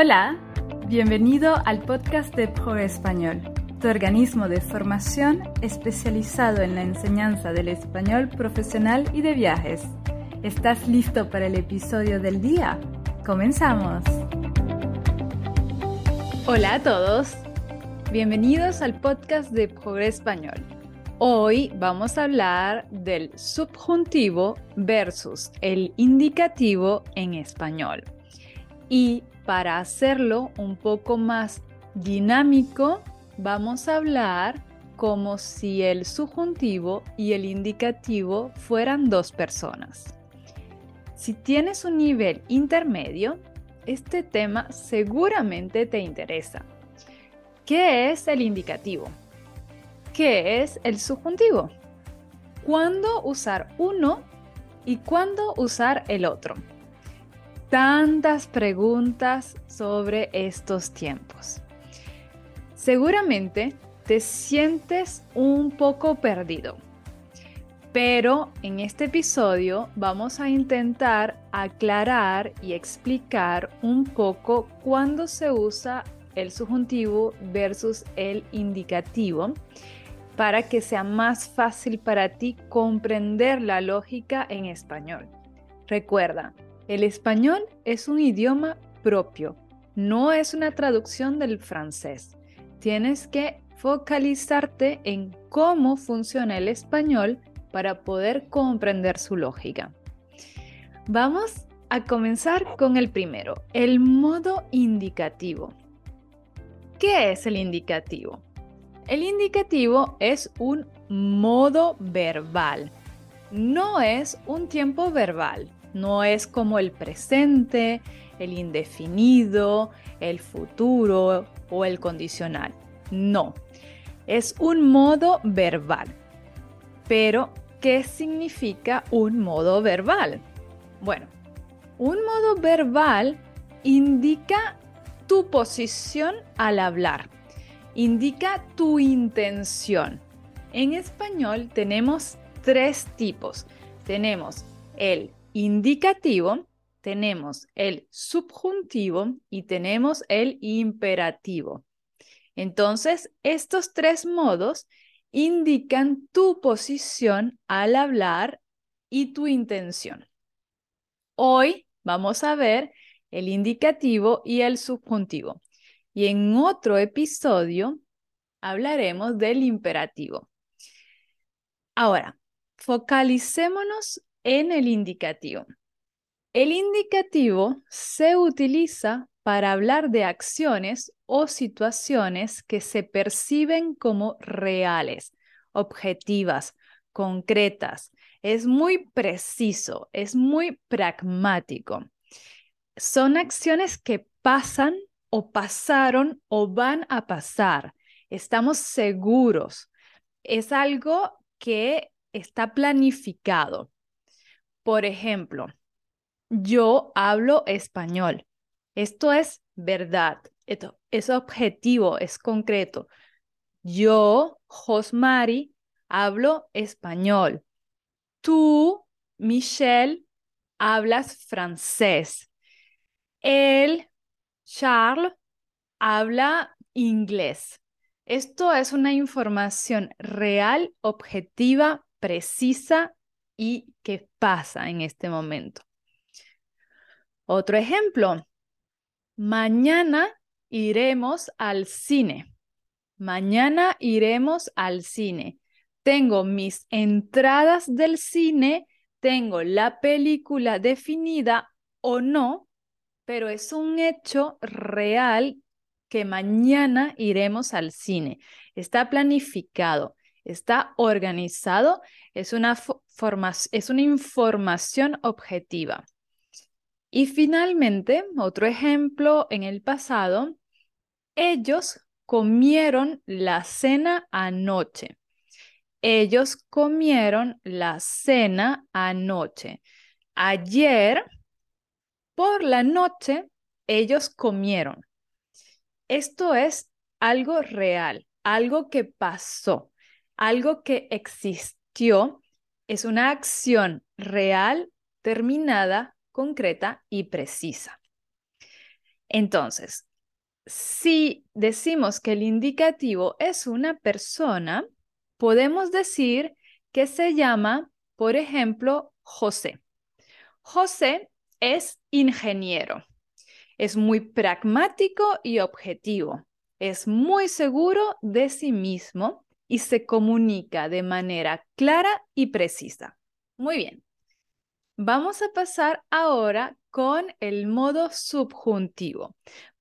Hola, bienvenido al podcast de Pro Español, tu organismo de formación especializado en la enseñanza del español profesional y de viajes. ¿Estás listo para el episodio del día? ¡Comenzamos! Hola a todos, bienvenidos al podcast de Pro Español. Hoy vamos a hablar del subjuntivo versus el indicativo en español. Y para hacerlo un poco más dinámico, vamos a hablar como si el subjuntivo y el indicativo fueran dos personas. Si tienes un nivel intermedio, este tema seguramente te interesa. ¿Qué es el indicativo? ¿Qué es el subjuntivo? ¿Cuándo usar uno y cuándo usar el otro? Tantas preguntas sobre estos tiempos. Seguramente te sientes un poco perdido, pero en este episodio vamos a intentar aclarar y explicar un poco cuándo se usa el subjuntivo versus el indicativo para que sea más fácil para ti comprender la lógica en español. Recuerda, el español es un idioma propio, no es una traducción del francés. Tienes que focalizarte en cómo funciona el español para poder comprender su lógica. Vamos a comenzar con el primero, el modo indicativo. ¿Qué es el indicativo? El indicativo es un modo verbal, no es un tiempo verbal. No es como el presente, el indefinido, el futuro o el condicional. No, es un modo verbal. Pero, ¿qué significa un modo verbal? Bueno, un modo verbal indica tu posición al hablar, indica tu intención. En español tenemos tres tipos. Tenemos el indicativo, tenemos el subjuntivo y tenemos el imperativo. Entonces, estos tres modos indican tu posición al hablar y tu intención. Hoy vamos a ver el indicativo y el subjuntivo. Y en otro episodio hablaremos del imperativo. Ahora, focalicémonos en el indicativo. El indicativo se utiliza para hablar de acciones o situaciones que se perciben como reales, objetivas, concretas. Es muy preciso, es muy pragmático. Son acciones que pasan o pasaron o van a pasar. Estamos seguros. Es algo que está planificado. Por ejemplo, yo hablo español. Esto es verdad. Esto es objetivo, es concreto. Yo, Josmari, hablo español. Tú, Michelle, hablas francés. Él, Charles, habla inglés. Esto es una información real, objetiva, precisa y qué pasa en este momento. Otro ejemplo, mañana iremos al cine. Mañana iremos al cine. Tengo mis entradas del cine, tengo la película definida o no, pero es un hecho real que mañana iremos al cine. Está planificado está organizado, es una, es una información objetiva. Y finalmente, otro ejemplo en el pasado, ellos comieron la cena anoche. Ellos comieron la cena anoche. Ayer, por la noche, ellos comieron. Esto es algo real, algo que pasó algo que existió es una acción real, terminada, concreta y precisa. Entonces, si decimos que el indicativo es una persona, podemos decir que se llama, por ejemplo, José. José es ingeniero. Es muy pragmático y objetivo. Es muy seguro de sí mismo y se comunica de manera clara y precisa. Muy bien. Vamos a pasar ahora con el modo subjuntivo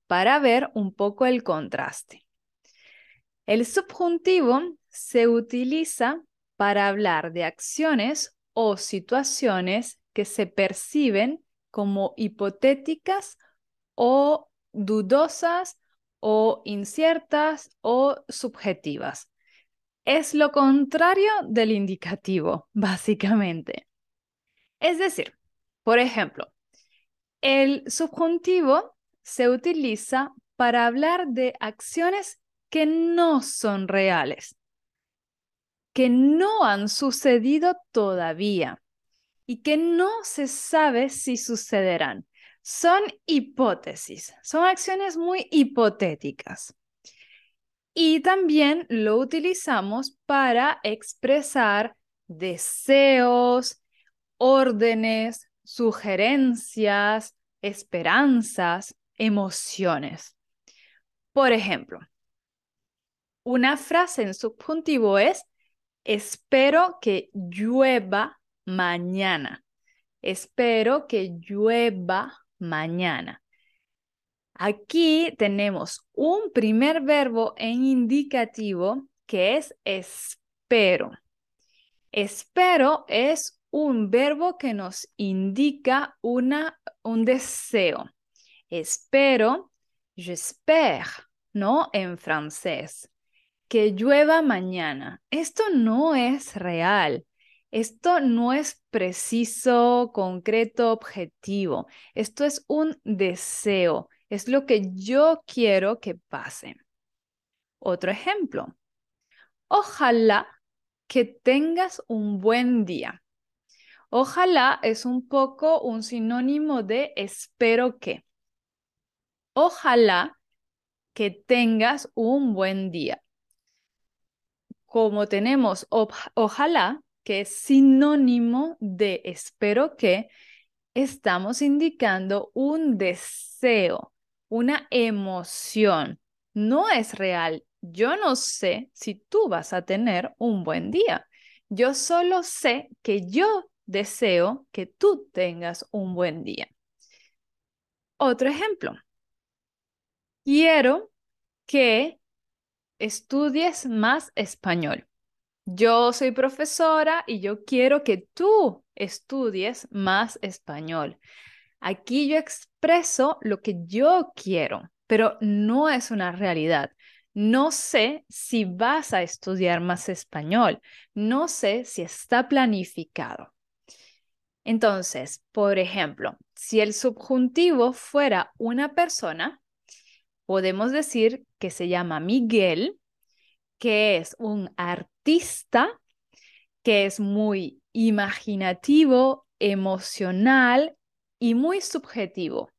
para ver un poco el contraste. El subjuntivo se utiliza para hablar de acciones o situaciones que se perciben como hipotéticas o dudosas o inciertas o subjetivas. Es lo contrario del indicativo, básicamente. Es decir, por ejemplo, el subjuntivo se utiliza para hablar de acciones que no son reales, que no han sucedido todavía y que no se sabe si sucederán. Son hipótesis, son acciones muy hipotéticas. Y también lo utilizamos para expresar deseos, órdenes, sugerencias, esperanzas, emociones. Por ejemplo, una frase en subjuntivo es, espero que llueva mañana. Espero que llueva mañana. Aquí tenemos un primer verbo en indicativo que es espero. Espero es un verbo que nos indica una, un deseo. Espero, j'espère, ¿no? En francés. Que llueva mañana. Esto no es real. Esto no es preciso, concreto, objetivo. Esto es un deseo. Es lo que yo quiero que pase. Otro ejemplo. Ojalá que tengas un buen día. Ojalá es un poco un sinónimo de espero que. Ojalá que tengas un buen día. Como tenemos ojalá, que es sinónimo de espero que, estamos indicando un deseo, una emoción. No es real. Yo no sé si tú vas a tener un buen día. Yo solo sé que yo deseo que tú tengas un buen día. Otro ejemplo. Quiero que estudies más español. Yo soy profesora y yo quiero que tú estudies más español. Aquí yo expreso lo que yo quiero, pero no es una realidad. No sé si vas a estudiar más español. No sé si está planificado. Entonces, por ejemplo, si el subjuntivo fuera una persona, podemos decir que se llama Miguel, que es un artista, que es muy imaginativo, emocional y muy subjetivo.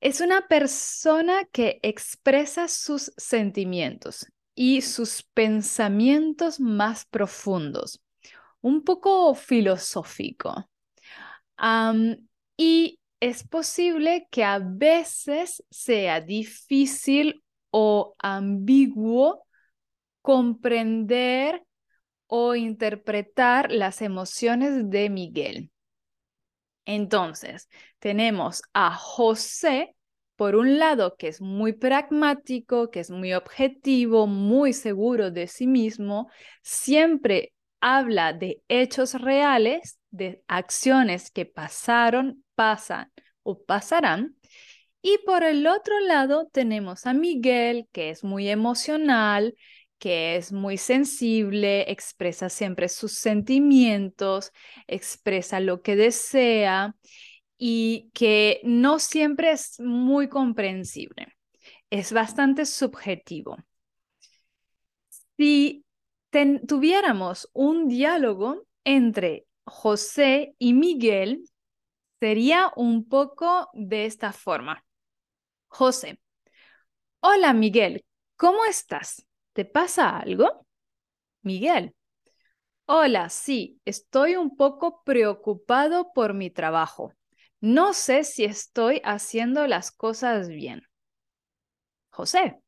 Es una persona que expresa sus sentimientos y sus pensamientos más profundos, un poco filosófico. y es posible que a veces sea difícil o ambiguo comprender o interpretar las emociones de Miguel. Entonces, tenemos a José, por un lado, que es muy pragmático, que es muy objetivo, muy seguro de sí mismo, siempre habla de hechos reales, de acciones que pasaron, pasan o pasarán. Y por el otro lado tenemos a Miguel, que es muy emocional, que es muy sensible, expresa siempre sus sentimientos, expresa lo que desea y que no siempre es muy comprensible. Es bastante subjetivo. Si tuviéramos un diálogo entre José y Miguel, sería un poco de esta forma. José. Hola Miguel, ¿cómo estás? ¿Te pasa algo? Miguel. Hola, sí, estoy un poco preocupado por mi trabajo. No sé si estoy haciendo las cosas bien. José.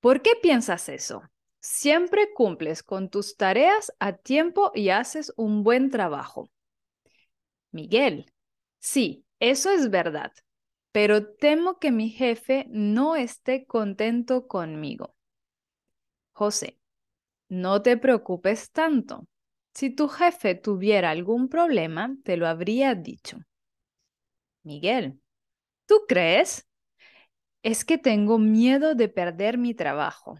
¿Por qué piensas eso? Siempre cumples con tus tareas a tiempo y haces un buen trabajo. Miguel, sí, eso es verdad, pero temo que mi jefe no esté contento conmigo. José, no te preocupes tanto. Si tu jefe tuviera algún problema, te lo habría dicho. Miguel, ¿tú crees? Es que tengo miedo de perder mi trabajo.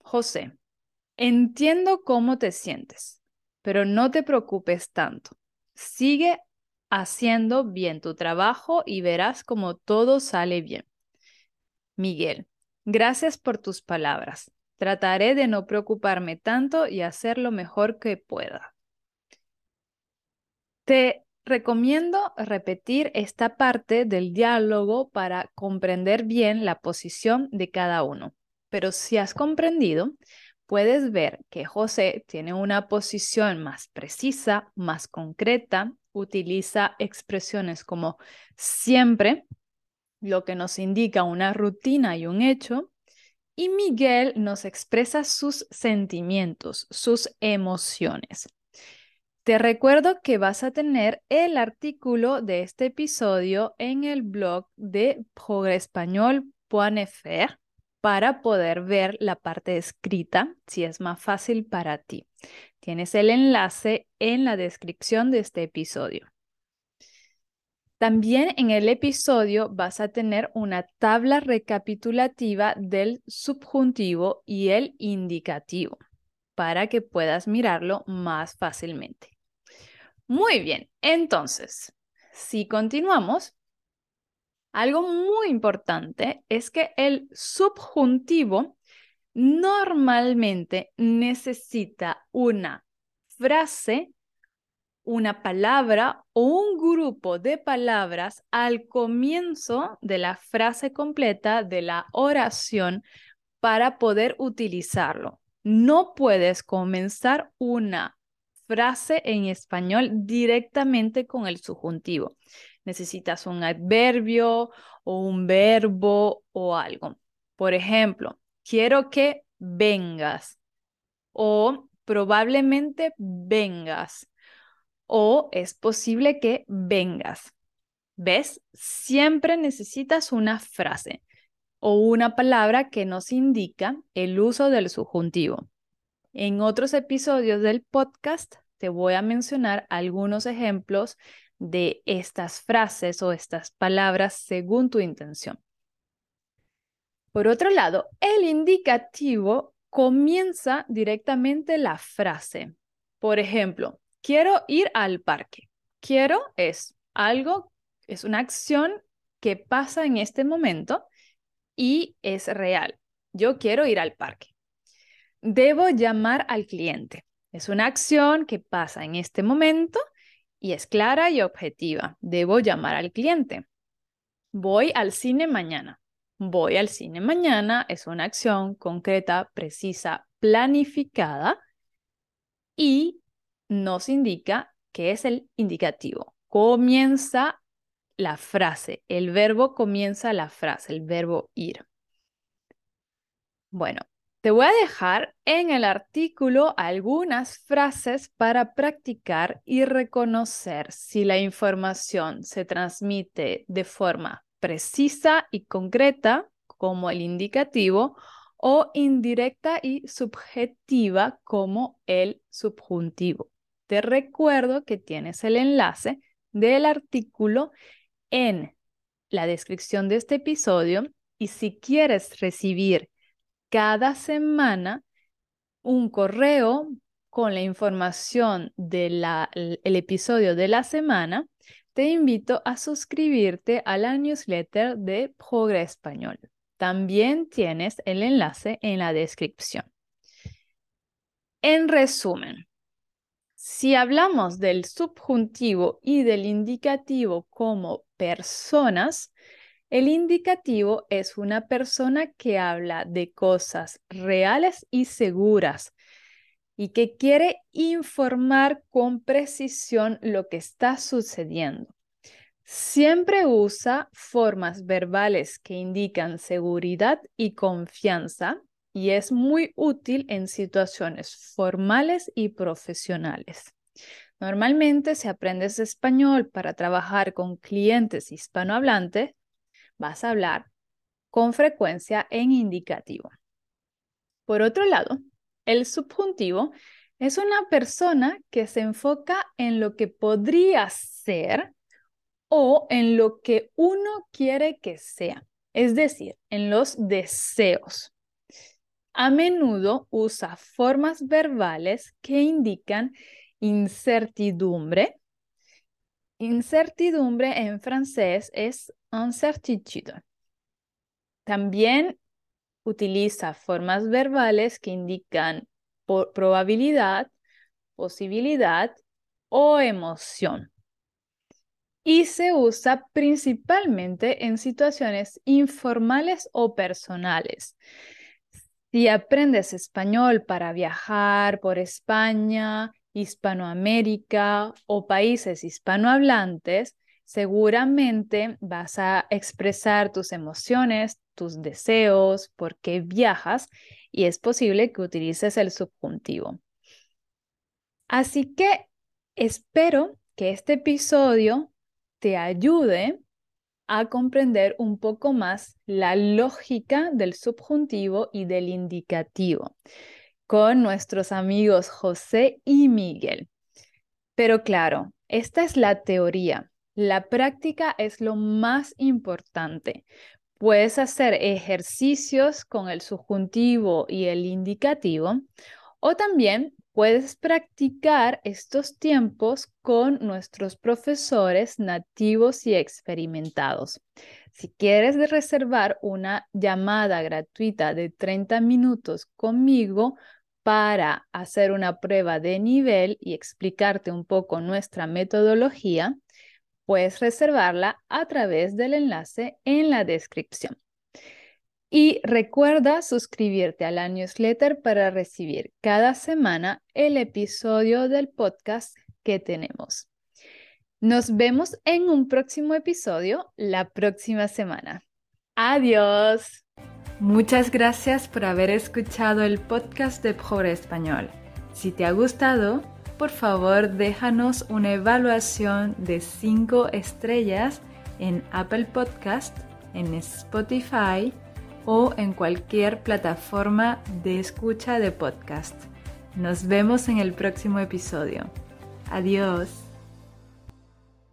José, entiendo cómo te sientes, pero no te preocupes tanto. Sigue haciendo bien tu trabajo y verás cómo todo sale bien. Miguel, gracias por tus palabras. Trataré de no preocuparme tanto y hacer lo mejor que pueda. Te recomiendo repetir esta parte del diálogo para comprender bien la posición de cada uno. Pero si has comprendido, puedes ver que José tiene una posición más precisa, más concreta, utiliza expresiones como siempre, lo que nos indica una rutina y un hecho, y Miguel nos expresa sus sentimientos, sus emociones. Te recuerdo que vas a tener el artículo de este episodio en el blog de progrespañol.fr para poder ver la parte escrita si es más fácil para ti. Tienes el enlace en la descripción de este episodio. También en el episodio vas a tener una tabla recapitulativa del subjuntivo y el indicativo para que puedas mirarlo más fácilmente. Muy bien, entonces, si continuamos, algo muy importante es que el subjuntivo normalmente necesita una frase, una palabra o un grupo de palabras al comienzo de la frase completa de la oración para poder utilizarlo. No puedes comenzar una frase en español directamente con el subjuntivo necesitas un adverbio o un verbo o algo. Por ejemplo, quiero que vengas o probablemente vengas o es posible que vengas. ¿Ves? Siempre necesitas una frase o una palabra que nos indica el uso del subjuntivo. En otros episodios del podcast te voy a mencionar algunos ejemplos de estas frases o estas palabras según tu intención. Por otro lado, el indicativo comienza directamente la frase. Por ejemplo, quiero ir al parque. Quiero es algo, es una acción que pasa en este momento y es real. Yo quiero ir al parque. Debo llamar al cliente. Es una acción que pasa en este momento y es clara y objetiva. Debo llamar al cliente. Voy al cine mañana. Voy al cine mañana es una acción concreta, precisa, planificada y nos indica que es el indicativo. Comienza la frase, el verbo comienza la frase, el verbo ir. Bueno, te voy a dejar en el artículo algunas frases para practicar y reconocer si la información se transmite de forma precisa y concreta, como el indicativo, o indirecta y subjetiva, como el subjuntivo. Te recuerdo que tienes el enlace del artículo en la descripción de este episodio y si quieres recibir cada semana un correo con la información del episodio de la semana, te invito a suscribirte a la newsletter de Progress Español. También tienes el enlace en la descripción. En resumen, si hablamos del subjuntivo y del indicativo como personas, El indicativo es una persona que habla de cosas reales y seguras y que quiere informar con precisión lo que está sucediendo. Siempre usa formas verbales que indican seguridad y confianza y es muy útil en situaciones formales y profesionales. Normalmente, si aprendes español para trabajar con clientes hispanohablantes, vas a hablar con frecuencia en indicativo. Por otro lado, el subjuntivo es una persona que se enfoca en lo que podría ser o en lo que uno quiere que sea, es decir, en los deseos. A menudo usa formas verbales que indican incertidumbre. Incertidumbre en francés es incertitude. También utiliza formas verbales que indican probabilidad, posibilidad o emoción. Y se usa principalmente en situaciones informales o personales. Si aprendes español para viajar por España, Hispanoamérica o países hispanohablantes, seguramente vas a expresar tus emociones, tus deseos, por qué viajas y es posible que utilices el subjuntivo. Así que espero que este episodio te ayude a comprender un poco más la lógica del subjuntivo y del indicativo con nuestros amigos José y Miguel. Pero claro, esta es la teoría. La práctica es lo más importante. Puedes hacer ejercicios con el subjuntivo y el indicativo o también puedes practicar estos tiempos con nuestros profesores nativos y experimentados. Si quieres reservar una llamada gratuita de 30 minutos conmigo, para hacer una prueba de nivel y explicarte un poco nuestra metodología, puedes reservarla a través del enlace en la descripción. Y recuerda suscribirte a la newsletter para recibir cada semana el episodio del podcast que tenemos. Nos vemos en un próximo episodio la próxima semana. Adiós. Muchas gracias por haber escuchado el podcast de Pobre Español. Si te ha gustado, por favor déjanos una evaluación de 5 estrellas en Apple Podcast, en Spotify o en cualquier plataforma de escucha de podcast. Nos vemos en el próximo episodio. Adiós.